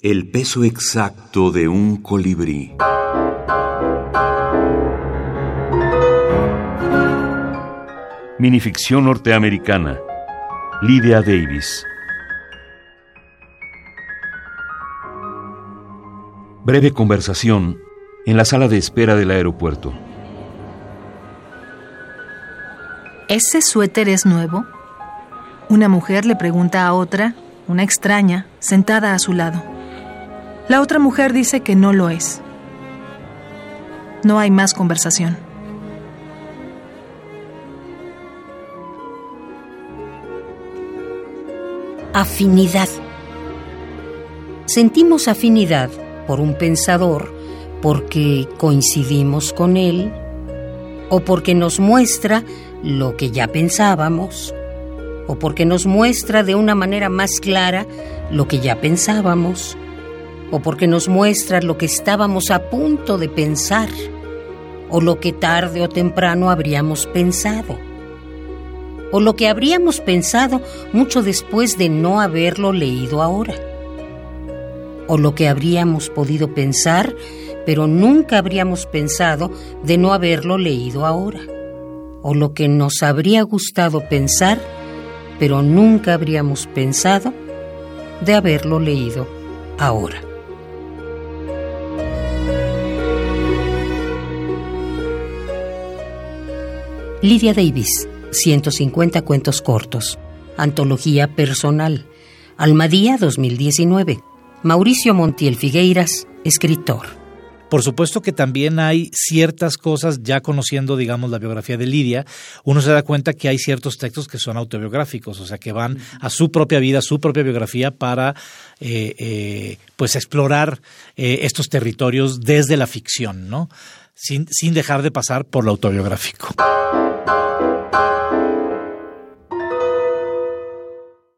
El peso exacto de un colibrí. Minificción norteamericana. Lydia Davis. Breve conversación en la sala de espera del aeropuerto. ¿Ese suéter es nuevo? Una mujer le pregunta a otra, una extraña, sentada a su lado. La otra mujer dice que no lo es. No hay más conversación. Afinidad. Sentimos afinidad por un pensador porque coincidimos con él o porque nos muestra lo que ya pensábamos o porque nos muestra de una manera más clara lo que ya pensábamos o porque nos muestra lo que estábamos a punto de pensar o lo que tarde o temprano habríamos pensado o lo que habríamos pensado mucho después de no haberlo leído ahora o lo que habríamos podido pensar pero nunca habríamos pensado de no haberlo leído ahora, o lo que nos habría gustado pensar, pero nunca habríamos pensado de haberlo leído ahora. Lydia Davis, 150 cuentos cortos. Antología personal. Almadía 2019. Mauricio Montiel Figueiras, escritor. Por supuesto que también hay ciertas cosas, ya conociendo, digamos, la biografía de Lidia, uno se da cuenta que hay ciertos textos que son autobiográficos, o sea, que van a su propia vida, su propia biografía para, eh, eh, pues, explorar eh, estos territorios desde la ficción, ¿no? Sin, sin dejar de pasar por lo autobiográfico.